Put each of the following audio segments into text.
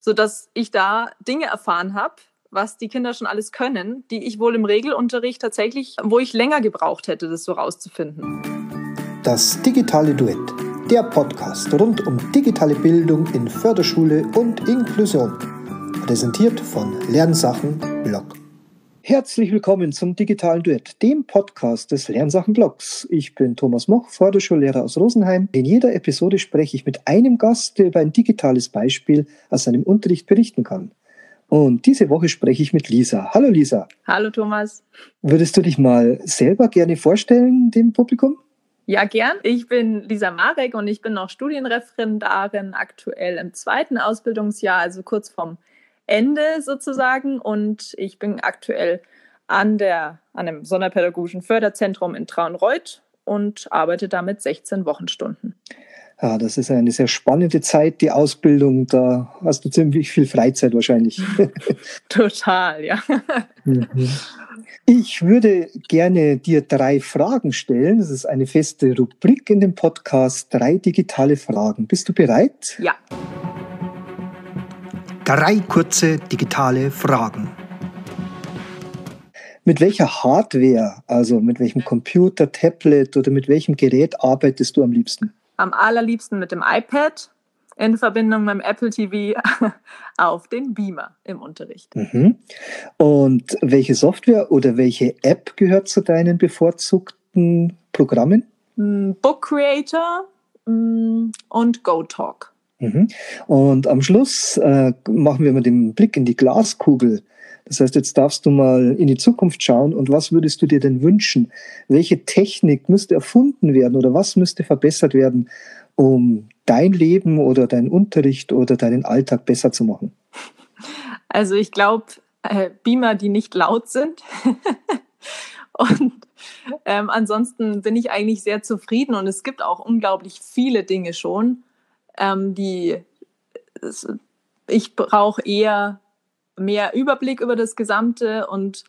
sodass ich da Dinge erfahren habe, was die Kinder schon alles können, die ich wohl im Regelunterricht tatsächlich, wo ich länger gebraucht hätte, das so rauszufinden. Das digitale Duett, der Podcast rund um digitale Bildung in Förderschule und Inklusion. Präsentiert von Lernsachen Blog. Herzlich willkommen zum digitalen Duett, dem Podcast des Lernsachen Blogs. Ich bin Thomas Moch, Förderschullehrer aus Rosenheim. In jeder Episode spreche ich mit einem Gast, der über ein digitales Beispiel aus seinem Unterricht berichten kann. Und diese Woche spreche ich mit Lisa. Hallo Lisa. Hallo Thomas. Würdest du dich mal selber gerne vorstellen dem Publikum? Ja, gern. Ich bin Lisa Marek und ich bin noch Studienreferendarin aktuell im zweiten Ausbildungsjahr, also kurz vorm Ende sozusagen. Und ich bin aktuell an, der, an einem Sonderpädagogischen Förderzentrum in Traunreuth und arbeite damit 16 Wochenstunden. Ja, das ist eine sehr spannende Zeit, die Ausbildung. Da hast du ziemlich viel Freizeit wahrscheinlich. Total, ja. Mhm. Ich würde gerne dir drei Fragen stellen. Das ist eine feste Rubrik in dem Podcast. Drei digitale Fragen. Bist du bereit? Ja. Drei kurze digitale Fragen. Mit welcher Hardware, also mit welchem Computer, Tablet oder mit welchem Gerät arbeitest du am liebsten? am allerliebsten mit dem iPad in Verbindung mit dem Apple TV auf den Beamer im Unterricht. Mhm. Und welche Software oder welche App gehört zu deinen bevorzugten Programmen? Mm, Book Creator mm, und GoTalk. Mhm. Und am Schluss äh, machen wir mal den Blick in die Glaskugel. Das heißt, jetzt darfst du mal in die Zukunft schauen und was würdest du dir denn wünschen? Welche Technik müsste erfunden werden oder was müsste verbessert werden, um dein Leben oder deinen Unterricht oder deinen Alltag besser zu machen? Also ich glaube, äh, Beamer, die nicht laut sind. und ähm, ansonsten bin ich eigentlich sehr zufrieden und es gibt auch unglaublich viele Dinge schon, ähm, die ich brauche eher mehr Überblick über das Gesamte und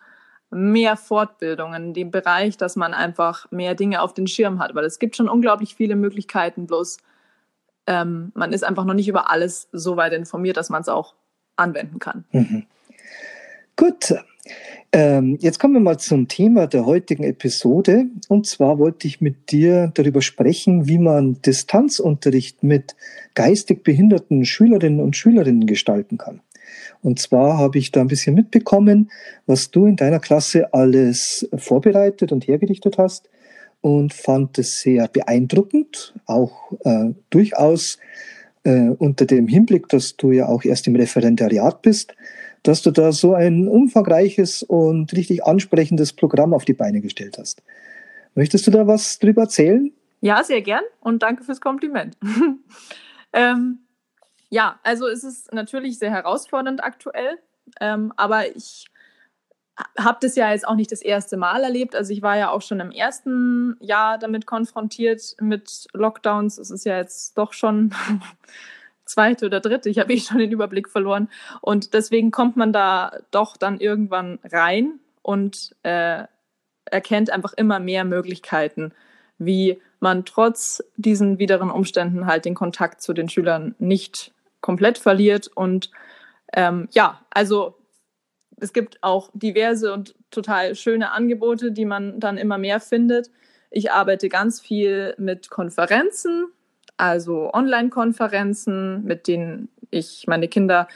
mehr Fortbildung in dem Bereich, dass man einfach mehr Dinge auf den Schirm hat. Weil es gibt schon unglaublich viele Möglichkeiten, bloß ähm, man ist einfach noch nicht über alles so weit informiert, dass man es auch anwenden kann. Mhm. Gut, ähm, jetzt kommen wir mal zum Thema der heutigen Episode. Und zwar wollte ich mit dir darüber sprechen, wie man Distanzunterricht mit geistig behinderten Schülerinnen und Schülerinnen gestalten kann. Und zwar habe ich da ein bisschen mitbekommen, was du in deiner Klasse alles vorbereitet und hergerichtet hast und fand es sehr beeindruckend, auch äh, durchaus äh, unter dem Hinblick, dass du ja auch erst im Referendariat bist, dass du da so ein umfangreiches und richtig ansprechendes Programm auf die Beine gestellt hast. Möchtest du da was drüber erzählen? Ja, sehr gern und danke fürs Kompliment. ähm, ja, also es ist natürlich sehr herausfordernd aktuell, ähm, aber ich habe das ja jetzt auch nicht das erste Mal erlebt. Also ich war ja auch schon im ersten Jahr damit konfrontiert mit Lockdowns. Es ist ja jetzt doch schon zweite oder dritte. Ich habe eh schon den Überblick verloren. Und deswegen kommt man da doch dann irgendwann rein und äh, erkennt einfach immer mehr Möglichkeiten, wie man trotz diesen wideren Umständen halt den Kontakt zu den Schülern nicht komplett verliert. Und ähm, ja, also es gibt auch diverse und total schöne Angebote, die man dann immer mehr findet. Ich arbeite ganz viel mit Konferenzen, also Online-Konferenzen, mit denen ich meine Kinder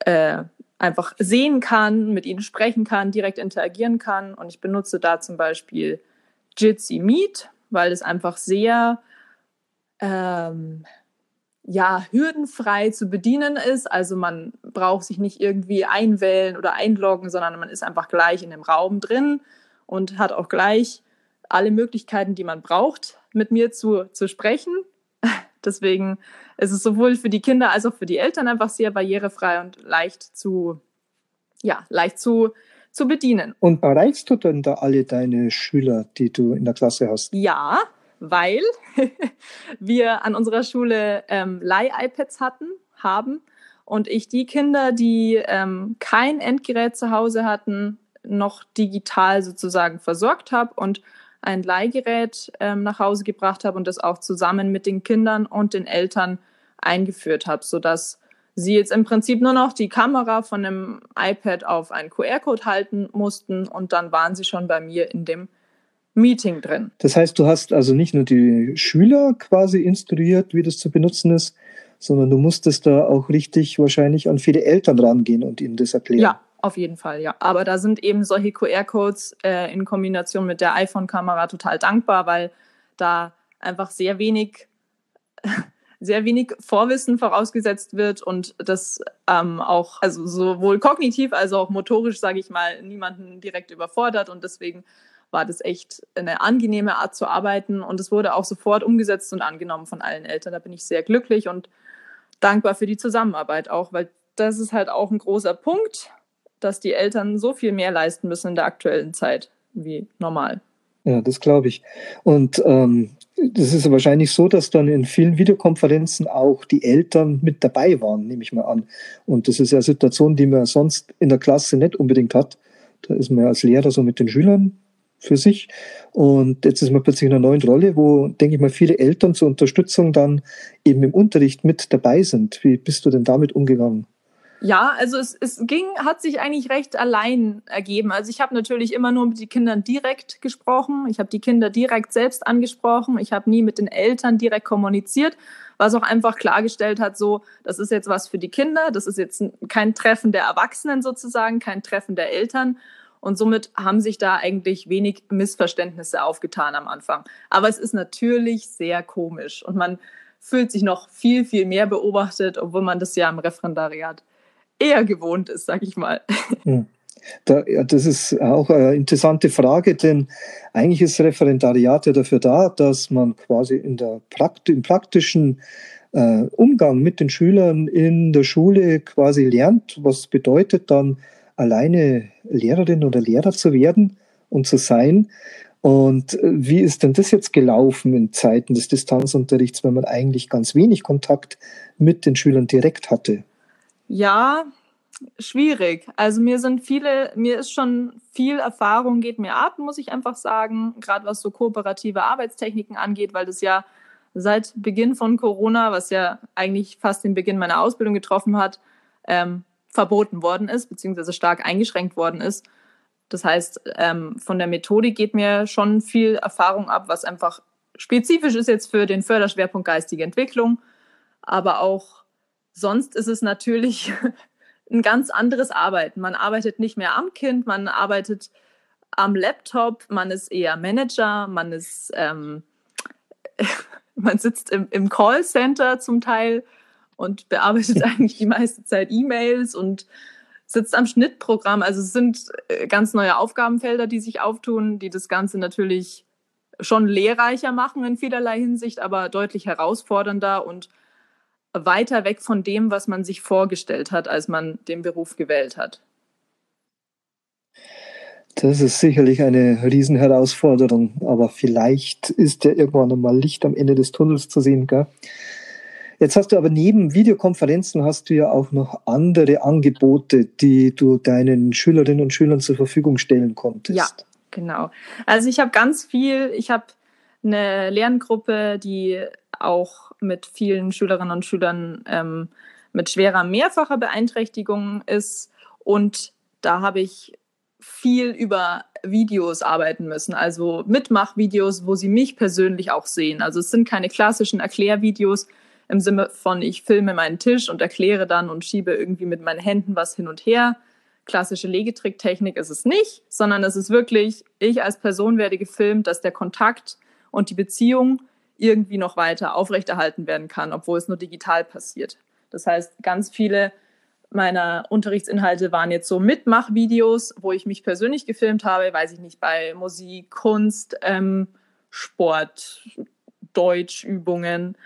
äh, einfach sehen kann, mit ihnen sprechen kann, direkt interagieren kann. Und ich benutze da zum Beispiel Jitsi Meet, weil es einfach sehr ähm, ja, hürdenfrei zu bedienen ist. Also man braucht sich nicht irgendwie einwählen oder einloggen, sondern man ist einfach gleich in dem Raum drin und hat auch gleich alle Möglichkeiten, die man braucht, mit mir zu, zu sprechen. Deswegen ist es sowohl für die Kinder als auch für die Eltern einfach sehr barrierefrei und leicht zu, ja, leicht zu, zu bedienen. Und erreichst du denn da alle deine Schüler, die du in der Klasse hast? Ja, weil wir an unserer Schule ähm, Leih-iPads hatten, haben und ich die Kinder, die ähm, kein Endgerät zu Hause hatten, noch digital sozusagen versorgt habe und ein Leihgerät ähm, nach Hause gebracht habe und das auch zusammen mit den Kindern und den Eltern eingeführt habe, sodass sie jetzt im Prinzip nur noch die Kamera von einem iPad auf einen QR-Code halten mussten und dann waren sie schon bei mir in dem Meeting drin. Das heißt, du hast also nicht nur die Schüler quasi instruiert, wie das zu benutzen ist, sondern du musstest da auch richtig wahrscheinlich an viele Eltern rangehen und ihnen das erklären. Ja, auf jeden Fall, ja. Aber da sind eben solche QR-Codes äh, in Kombination mit der iPhone-Kamera total dankbar, weil da einfach sehr wenig sehr wenig Vorwissen vorausgesetzt wird und das ähm, auch, also sowohl kognitiv als auch motorisch, sage ich mal, niemanden direkt überfordert und deswegen war das echt eine angenehme Art zu arbeiten und es wurde auch sofort umgesetzt und angenommen von allen Eltern. Da bin ich sehr glücklich und dankbar für die Zusammenarbeit auch, weil das ist halt auch ein großer Punkt, dass die Eltern so viel mehr leisten müssen in der aktuellen Zeit wie normal. Ja, das glaube ich. Und ähm, das ist wahrscheinlich so, dass dann in vielen Videokonferenzen auch die Eltern mit dabei waren, nehme ich mal an. Und das ist ja eine Situation, die man sonst in der Klasse nicht unbedingt hat. Da ist man ja als Lehrer so mit den Schülern für sich. Und jetzt ist man plötzlich in einer neuen Rolle, wo, denke ich mal, viele Eltern zur Unterstützung dann eben im Unterricht mit dabei sind. Wie bist du denn damit umgegangen? Ja, also es, es ging, hat sich eigentlich recht allein ergeben. Also ich habe natürlich immer nur mit den Kindern direkt gesprochen. Ich habe die Kinder direkt selbst angesprochen. Ich habe nie mit den Eltern direkt kommuniziert, was auch einfach klargestellt hat, so, das ist jetzt was für die Kinder, das ist jetzt kein Treffen der Erwachsenen sozusagen, kein Treffen der Eltern. Und somit haben sich da eigentlich wenig Missverständnisse aufgetan am Anfang. Aber es ist natürlich sehr komisch und man fühlt sich noch viel, viel mehr beobachtet, obwohl man das ja im Referendariat eher gewohnt ist, sag ich mal. Hm. Da, ja, das ist auch eine interessante Frage, denn eigentlich ist Referendariat ja dafür da, dass man quasi in der Prakt im praktischen äh, Umgang mit den Schülern in der Schule quasi lernt, was bedeutet dann alleine Lehrerin oder Lehrer zu werden und zu sein. Und äh, wie ist denn das jetzt gelaufen in Zeiten des Distanzunterrichts, wenn man eigentlich ganz wenig Kontakt mit den Schülern direkt hatte? Ja, schwierig. Also mir sind viele, mir ist schon viel Erfahrung geht mir ab, muss ich einfach sagen, gerade was so kooperative Arbeitstechniken angeht, weil das ja seit Beginn von Corona, was ja eigentlich fast den Beginn meiner Ausbildung getroffen hat, ähm, verboten worden ist, beziehungsweise stark eingeschränkt worden ist. Das heißt, ähm, von der Methodik geht mir schon viel Erfahrung ab, was einfach spezifisch ist jetzt für den Förderschwerpunkt geistige Entwicklung, aber auch sonst ist es natürlich ein ganz anderes Arbeiten. Man arbeitet nicht mehr am Kind, man arbeitet am Laptop, man ist eher Manager, man ist, ähm, man sitzt im, im Callcenter zum Teil und bearbeitet eigentlich die meiste Zeit E-Mails und sitzt am Schnittprogramm. Also es sind äh, ganz neue Aufgabenfelder, die sich auftun, die das Ganze natürlich schon lehrreicher machen in vielerlei Hinsicht, aber deutlich herausfordernder und weiter weg von dem, was man sich vorgestellt hat, als man den Beruf gewählt hat. Das ist sicherlich eine Riesenherausforderung, aber vielleicht ist ja irgendwann einmal Licht am Ende des Tunnels zu sehen. Gell? Jetzt hast du aber neben Videokonferenzen hast du ja auch noch andere Angebote, die du deinen Schülerinnen und Schülern zur Verfügung stellen konntest. Ja, genau. Also ich habe ganz viel, ich habe eine Lerngruppe, die auch mit vielen Schülerinnen und Schülern ähm, mit schwerer mehrfacher Beeinträchtigung ist. Und da habe ich viel über Videos arbeiten müssen, also Mitmachvideos, wo sie mich persönlich auch sehen. Also es sind keine klassischen Erklärvideos im Sinne von, ich filme meinen Tisch und erkläre dann und schiebe irgendwie mit meinen Händen was hin und her. Klassische Legetricktechnik ist es nicht, sondern es ist wirklich, ich als Person werde gefilmt, dass der Kontakt und die Beziehung irgendwie noch weiter aufrechterhalten werden kann, obwohl es nur digital passiert. Das heißt, ganz viele meiner Unterrichtsinhalte waren jetzt so Mitmachvideos, wo ich mich persönlich gefilmt habe, weiß ich nicht, bei Musik, Kunst, ähm, Sport, Deutschübungen.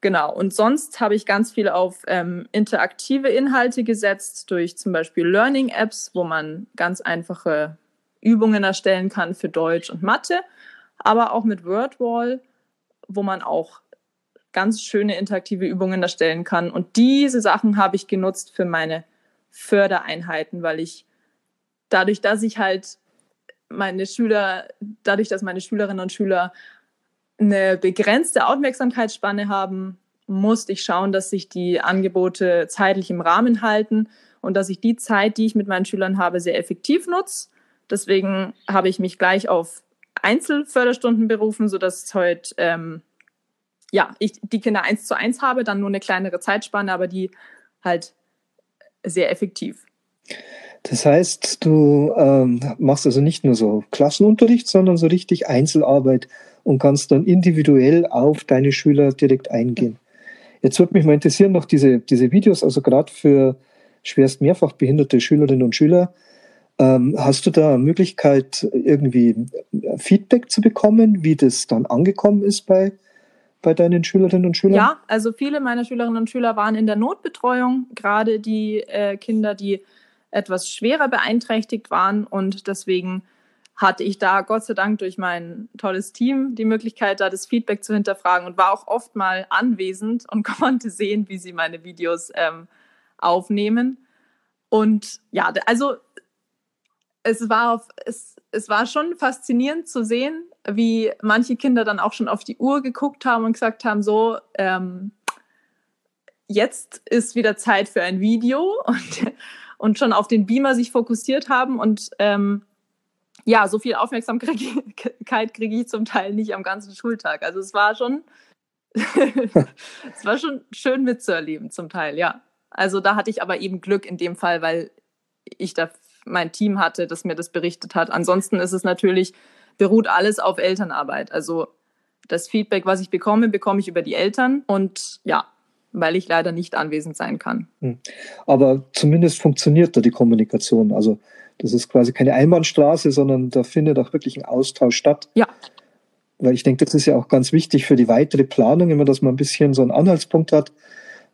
Genau. Und sonst habe ich ganz viel auf ähm, interaktive Inhalte gesetzt, durch zum Beispiel Learning-Apps, wo man ganz einfache Übungen erstellen kann für Deutsch und Mathe, aber auch mit WordWall wo man auch ganz schöne interaktive Übungen erstellen kann. Und diese Sachen habe ich genutzt für meine Fördereinheiten, weil ich dadurch, dass ich halt meine Schüler, dadurch, dass meine Schülerinnen und Schüler eine begrenzte Aufmerksamkeitsspanne haben musste ich schauen, dass sich die Angebote zeitlich im Rahmen halten und dass ich die Zeit, die ich mit meinen Schülern habe, sehr effektiv nutze. Deswegen habe ich mich gleich auf Einzelförderstunden berufen, sodass heute ähm, ja, ich die Kinder eins zu eins habe, dann nur eine kleinere Zeitspanne, aber die halt sehr effektiv. Das heißt, du ähm, machst also nicht nur so Klassenunterricht, sondern so richtig Einzelarbeit und kannst dann individuell auf deine Schüler direkt eingehen. Jetzt würde mich mal interessieren, noch diese, diese Videos, also gerade für schwerst mehrfach behinderte Schülerinnen und Schüler. Ähm, hast du da Möglichkeit, irgendwie Feedback zu bekommen, wie das dann angekommen ist bei, bei deinen Schülerinnen und Schülern? Ja, also viele meiner Schülerinnen und Schüler waren in der Notbetreuung, gerade die äh, Kinder, die etwas schwerer beeinträchtigt waren. Und deswegen hatte ich da Gott sei Dank durch mein tolles Team die Möglichkeit, da das Feedback zu hinterfragen und war auch oft mal anwesend und konnte sehen, wie sie meine Videos ähm, aufnehmen. Und ja, also es war, auf, es, es war schon faszinierend zu sehen, wie manche Kinder dann auch schon auf die Uhr geguckt haben und gesagt haben, so, ähm, jetzt ist wieder Zeit für ein Video und und schon auf den Beamer sich fokussiert haben. Und ähm, ja, so viel Aufmerksamkeit kriege ich zum Teil nicht am ganzen Schultag. Also es war schon, es war schon schön mitzuerleben zum Teil, ja. Also da hatte ich aber eben Glück in dem Fall, weil ich da mein Team hatte, das mir das berichtet hat. Ansonsten ist es natürlich, beruht alles auf Elternarbeit. Also das Feedback, was ich bekomme, bekomme ich über die Eltern. Und ja, weil ich leider nicht anwesend sein kann. Hm. Aber zumindest funktioniert da die Kommunikation. Also das ist quasi keine Einbahnstraße, sondern da findet auch wirklich ein Austausch statt. Ja. Weil ich denke, das ist ja auch ganz wichtig für die weitere Planung, immer, dass man ein bisschen so einen Anhaltspunkt hat,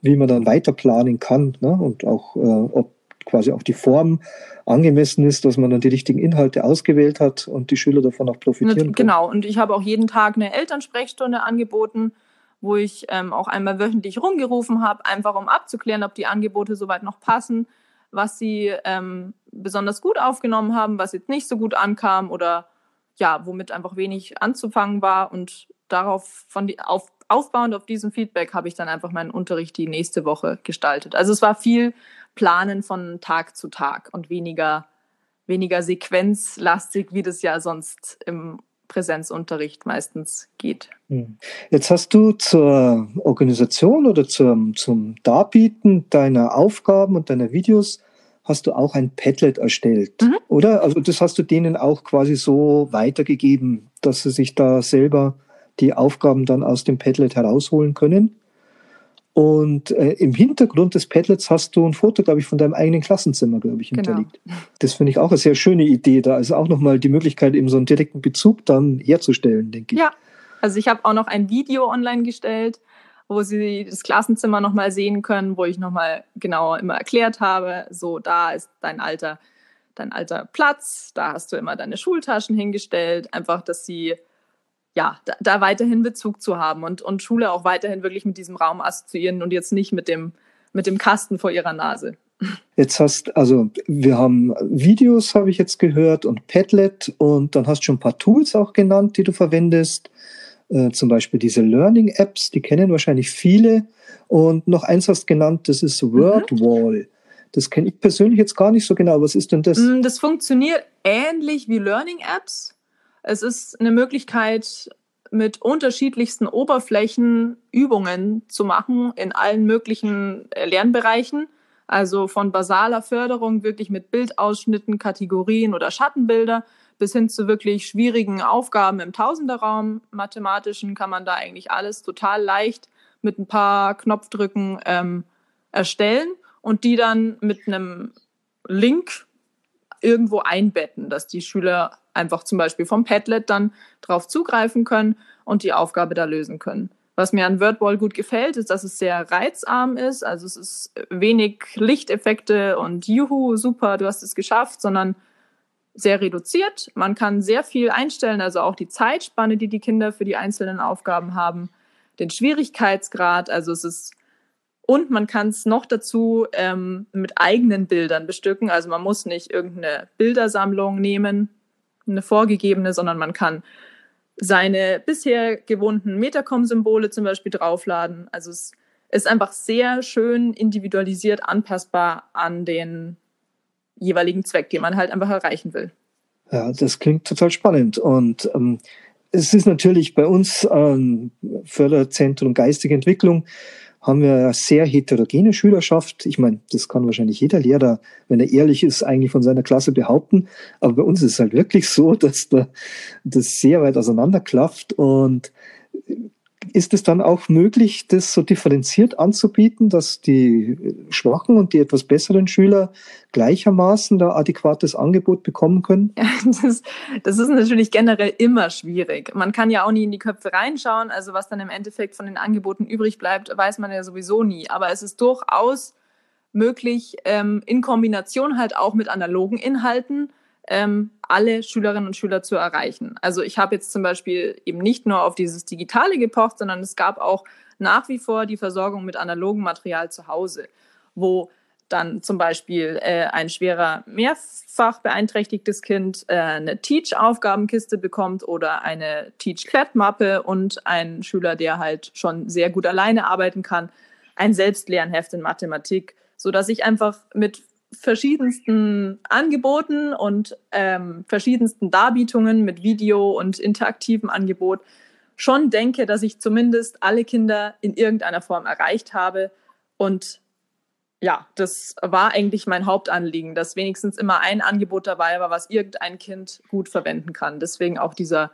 wie man dann weiter planen kann ne? und auch, äh, ob quasi auch die Form angemessen ist, dass man dann die richtigen Inhalte ausgewählt hat und die Schüler davon auch profitieren können. Genau, und ich habe auch jeden Tag eine Elternsprechstunde angeboten wo ich ähm, auch einmal wöchentlich rumgerufen habe, einfach um abzuklären, ob die Angebote soweit noch passen, was sie ähm, besonders gut aufgenommen haben, was jetzt nicht so gut ankam oder ja, womit einfach wenig anzufangen war. Und darauf von die, auf, aufbauend auf diesem Feedback habe ich dann einfach meinen Unterricht die nächste Woche gestaltet. Also es war viel Planen von Tag zu Tag und weniger, weniger sequenzlastig, wie das ja sonst im Präsenzunterricht meistens geht. Hm. Jetzt hast du zur Organisation oder zum, zum Darbieten deiner Aufgaben und deiner Videos hast du auch ein Padlet erstellt, mhm. oder? Also das hast du denen auch quasi so weitergegeben, dass sie sich da selber die Aufgaben dann aus dem Padlet herausholen können? Und äh, im Hintergrund des Padlets hast du ein Foto, glaube ich, von deinem eigenen Klassenzimmer, glaube ich, genau. hinterlegt. Genau. Das finde ich auch eine sehr schöne Idee. Da ist auch nochmal die Möglichkeit, eben so einen direkten Bezug dann herzustellen, denke ich. Ja, also ich habe auch noch ein Video online gestellt, wo Sie das Klassenzimmer nochmal sehen können, wo ich nochmal genauer immer erklärt habe, so da ist dein alter, dein alter Platz, da hast du immer deine Schultaschen hingestellt, einfach, dass Sie ja, da, da, weiterhin Bezug zu haben und, und Schule auch weiterhin wirklich mit diesem Raum assoziieren und jetzt nicht mit dem, mit dem Kasten vor ihrer Nase. Jetzt hast, also wir haben Videos, habe ich jetzt gehört, und Padlet und dann hast du schon ein paar Tools auch genannt, die du verwendest. Äh, zum Beispiel diese Learning-Apps, die kennen wahrscheinlich viele. Und noch eins hast genannt, das ist mhm. WordWall. Mhm. Das kenne ich persönlich jetzt gar nicht so genau. Was ist denn das? Mm, das funktioniert ähnlich wie Learning-Apps. Es ist eine Möglichkeit, mit unterschiedlichsten Oberflächen Übungen zu machen in allen möglichen äh, Lernbereichen. Also von basaler Förderung wirklich mit Bildausschnitten, Kategorien oder Schattenbilder bis hin zu wirklich schwierigen Aufgaben im Tausenderraum. Mathematischen kann man da eigentlich alles total leicht mit ein paar Knopfdrücken ähm, erstellen und die dann mit einem Link irgendwo einbetten, dass die Schüler einfach zum Beispiel vom Padlet dann drauf zugreifen können und die Aufgabe da lösen können. Was mir an WordWall gut gefällt, ist, dass es sehr reizarm ist. Also es ist wenig Lichteffekte und juhu, super, du hast es geschafft, sondern sehr reduziert. Man kann sehr viel einstellen, also auch die Zeitspanne, die die Kinder für die einzelnen Aufgaben haben, den Schwierigkeitsgrad. Also es ist und man kann es noch dazu ähm, mit eigenen Bildern bestücken. Also man muss nicht irgendeine Bildersammlung nehmen, eine vorgegebene, sondern man kann seine bisher gewohnten Metacom-Symbole zum Beispiel draufladen. Also es ist einfach sehr schön individualisiert anpassbar an den jeweiligen Zweck, den man halt einfach erreichen will. Ja, das klingt total spannend. Und ähm, es ist natürlich bei uns ähm, Förderzentrum Geistige Entwicklung haben wir eine sehr heterogene Schülerschaft. Ich meine, das kann wahrscheinlich jeder Lehrer, wenn er ehrlich ist, eigentlich von seiner Klasse behaupten. Aber bei uns ist es halt wirklich so, dass da das sehr weit auseinanderklafft und ist es dann auch möglich, das so differenziert anzubieten, dass die schwachen und die etwas besseren Schüler gleichermaßen da adäquates Angebot bekommen können? Das, das, ist natürlich generell immer schwierig. Man kann ja auch nie in die Köpfe reinschauen. Also was dann im Endeffekt von den Angeboten übrig bleibt, weiß man ja sowieso nie. Aber es ist durchaus möglich, ähm, in Kombination halt auch mit analogen Inhalten ähm, alle Schülerinnen und Schüler zu erreichen. Also ich habe jetzt zum Beispiel eben nicht nur auf dieses Digitale gepocht, sondern es gab auch nach wie vor die Versorgung mit analogem Material zu Hause, wo dann zum Beispiel äh, ein schwerer mehrfach beeinträchtigtes Kind äh, eine Teach-Aufgabenkiste bekommt oder eine Teach-Klettmappe und ein Schüler, der halt schon sehr gut alleine arbeiten kann, ein Selbstlernheft in Mathematik, sodass ich einfach mit verschiedensten Angeboten und ähm, verschiedensten Darbietungen mit Video und interaktivem Angebot schon denke, dass ich zumindest alle Kinder in irgendeiner Form erreicht habe. Und ja, das war eigentlich mein Hauptanliegen, dass wenigstens immer ein Angebot dabei war, was irgendein Kind gut verwenden kann. Deswegen auch dieser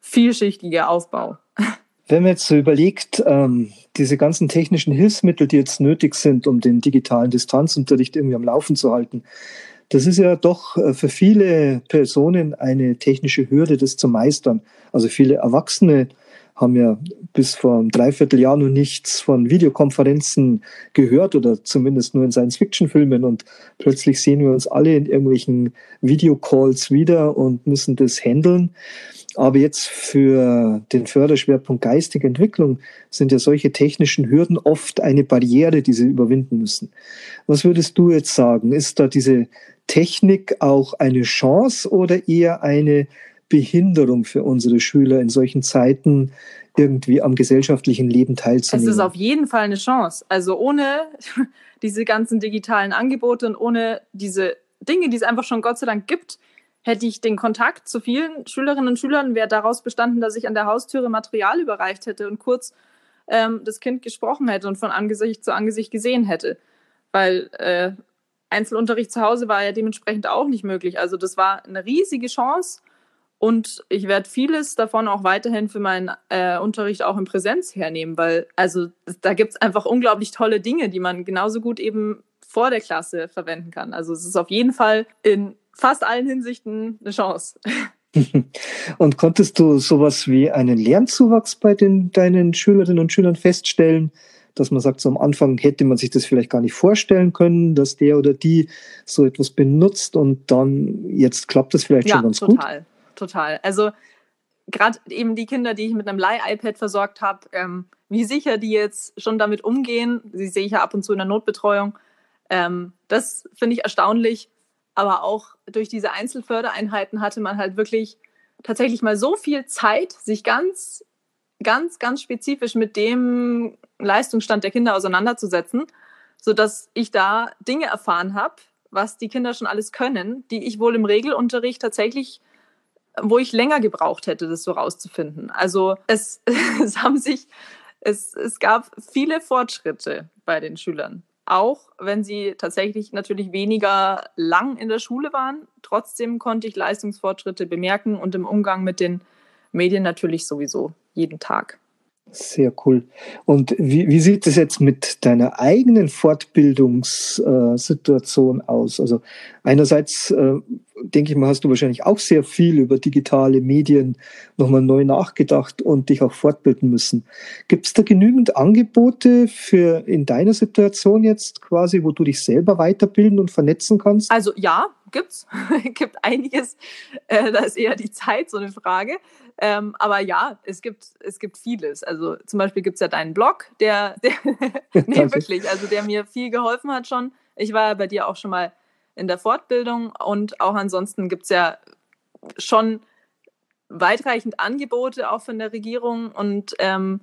vielschichtige Aufbau. Wenn man jetzt so überlegt, ähm, diese ganzen technischen Hilfsmittel, die jetzt nötig sind, um den digitalen Distanzunterricht irgendwie am Laufen zu halten, das ist ja doch äh, für viele Personen eine technische Hürde, das zu meistern. Also viele Erwachsene haben ja bis vor einem Dreivierteljahr noch nichts von Videokonferenzen gehört oder zumindest nur in Science-Fiction-Filmen und plötzlich sehen wir uns alle in irgendwelchen Videocalls wieder und müssen das handeln. Aber jetzt für den Förderschwerpunkt geistige Entwicklung sind ja solche technischen Hürden oft eine Barriere, die sie überwinden müssen. Was würdest du jetzt sagen? Ist da diese Technik auch eine Chance oder eher eine Behinderung für unsere Schüler in solchen Zeiten irgendwie am gesellschaftlichen Leben teilzunehmen? Es ist auf jeden Fall eine Chance. Also ohne diese ganzen digitalen Angebote und ohne diese Dinge, die es einfach schon Gott sei Dank gibt, hätte ich den Kontakt zu vielen Schülerinnen und Schülern, wäre daraus bestanden, dass ich an der Haustüre Material überreicht hätte und kurz ähm, das Kind gesprochen hätte und von Angesicht zu Angesicht gesehen hätte. Weil äh, Einzelunterricht zu Hause war ja dementsprechend auch nicht möglich. Also das war eine riesige Chance und ich werde vieles davon auch weiterhin für meinen äh, Unterricht auch in Präsenz hernehmen, weil also da gibt es einfach unglaublich tolle Dinge, die man genauso gut eben vor der Klasse verwenden kann. Also es ist auf jeden Fall in fast allen Hinsichten eine Chance. Und konntest du sowas wie einen Lernzuwachs bei den, deinen Schülerinnen und Schülern feststellen, dass man sagt, so am Anfang hätte man sich das vielleicht gar nicht vorstellen können, dass der oder die so etwas benutzt und dann jetzt klappt das vielleicht ja, schon ganz total, gut? Total, total. Also gerade eben die Kinder, die ich mit einem Leih-iPad versorgt habe, ähm, wie sicher die jetzt schon damit umgehen, sie sehe ich ja ab und zu in der Notbetreuung, ähm, das finde ich erstaunlich, aber auch durch diese Einzelfördereinheiten hatte man halt wirklich tatsächlich mal so viel Zeit, sich ganz, ganz, ganz spezifisch mit dem Leistungsstand der Kinder auseinanderzusetzen, sodass ich da Dinge erfahren habe, was die Kinder schon alles können, die ich wohl im Regelunterricht tatsächlich, wo ich länger gebraucht hätte, das so rauszufinden. Also es, es haben sich, es, es gab viele Fortschritte bei den Schülern auch wenn sie tatsächlich natürlich weniger lang in der Schule waren. Trotzdem konnte ich Leistungsfortschritte bemerken und im Umgang mit den Medien natürlich sowieso jeden Tag. Sehr cool. Und wie, wie sieht es jetzt mit deiner eigenen Fortbildungssituation aus? Also einerseits äh, denke ich mal, hast du wahrscheinlich auch sehr viel über digitale Medien nochmal neu nachgedacht und dich auch fortbilden müssen. Gibt es da genügend Angebote für in deiner Situation jetzt quasi, wo du dich selber weiterbilden und vernetzen kannst? Also ja, gibt's. gibt einiges. Äh, da ist eher die Zeit so eine Frage. Ähm, aber ja, es gibt, es gibt vieles. Also zum Beispiel gibt es ja deinen Blog, der, der nee, wirklich, also der mir viel geholfen hat schon. Ich war ja bei dir auch schon mal in der Fortbildung und auch ansonsten gibt es ja schon weitreichend Angebote auch von der Regierung und ähm,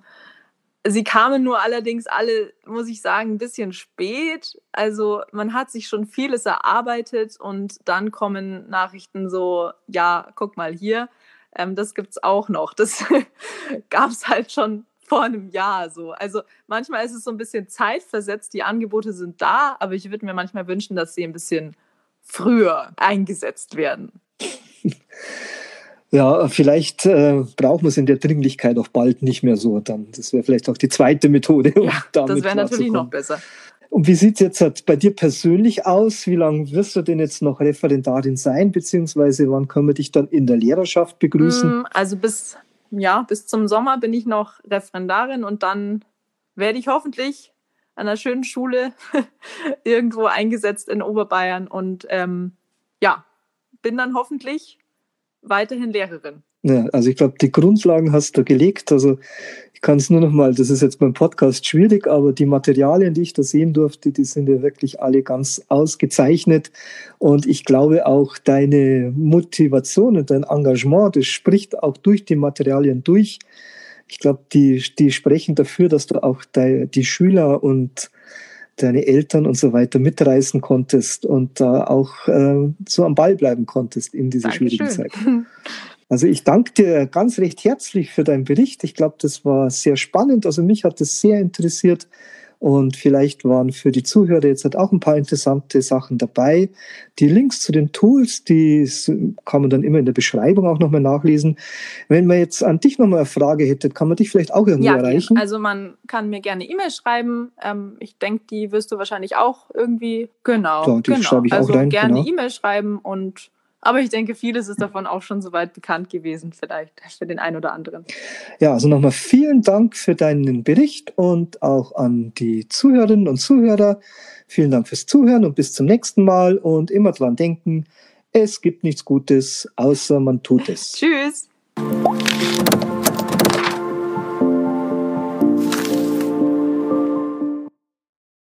Sie kamen nur allerdings alle, muss ich sagen, ein bisschen spät. Also man hat sich schon vieles erarbeitet und dann kommen Nachrichten so, ja, guck mal hier, ähm, das es auch noch. Das gab es halt schon vor einem Jahr so. Also manchmal ist es so ein bisschen zeitversetzt, die Angebote sind da, aber ich würde mir manchmal wünschen, dass sie ein bisschen früher eingesetzt werden. Ja, vielleicht äh, brauchen wir es in der Dringlichkeit auch bald nicht mehr so. Dann, das wäre vielleicht auch die zweite Methode. Um ja, das wäre natürlich noch besser. Und wie sieht es jetzt halt bei dir persönlich aus? Wie lange wirst du denn jetzt noch Referendarin sein? Beziehungsweise wann können wir dich dann in der Lehrerschaft begrüßen? Mm, also bis, ja, bis zum Sommer bin ich noch Referendarin und dann werde ich hoffentlich an einer schönen Schule irgendwo eingesetzt in Oberbayern und ähm, ja, bin dann hoffentlich weiterhin Lehrerin. Ja, also ich glaube, die Grundlagen hast du gelegt. Also ich kann es nur noch mal, das ist jetzt beim Podcast schwierig, aber die Materialien, die ich da sehen durfte, die sind ja wirklich alle ganz ausgezeichnet. Und ich glaube auch deine Motivation und dein Engagement, das spricht auch durch die Materialien durch. Ich glaube, die, die sprechen dafür, dass du auch die, die Schüler und deine Eltern und so weiter mitreißen konntest und da auch äh, so am Ball bleiben konntest in dieser Dankeschön. schwierigen Zeit. Also ich danke dir ganz recht herzlich für deinen Bericht. Ich glaube, das war sehr spannend. Also mich hat das sehr interessiert. Und vielleicht waren für die Zuhörer jetzt halt auch ein paar interessante Sachen dabei. Die Links zu den Tools, die kann man dann immer in der Beschreibung auch nochmal nachlesen. Wenn man jetzt an dich nochmal eine Frage hätte, kann man dich vielleicht auch irgendwo ja, erreichen? Also man kann mir gerne E-Mail schreiben. Ähm, ich denke, die wirst du wahrscheinlich auch irgendwie, genau. Ja, die genau. schreibe ich also auch rein. gerne genau. E-Mail schreiben und aber ich denke, vieles ist davon auch schon soweit bekannt gewesen, vielleicht für den einen oder anderen. Ja, also nochmal vielen Dank für deinen Bericht und auch an die Zuhörerinnen und Zuhörer. Vielen Dank fürs Zuhören und bis zum nächsten Mal und immer dran denken, es gibt nichts Gutes, außer man tut es. Tschüss.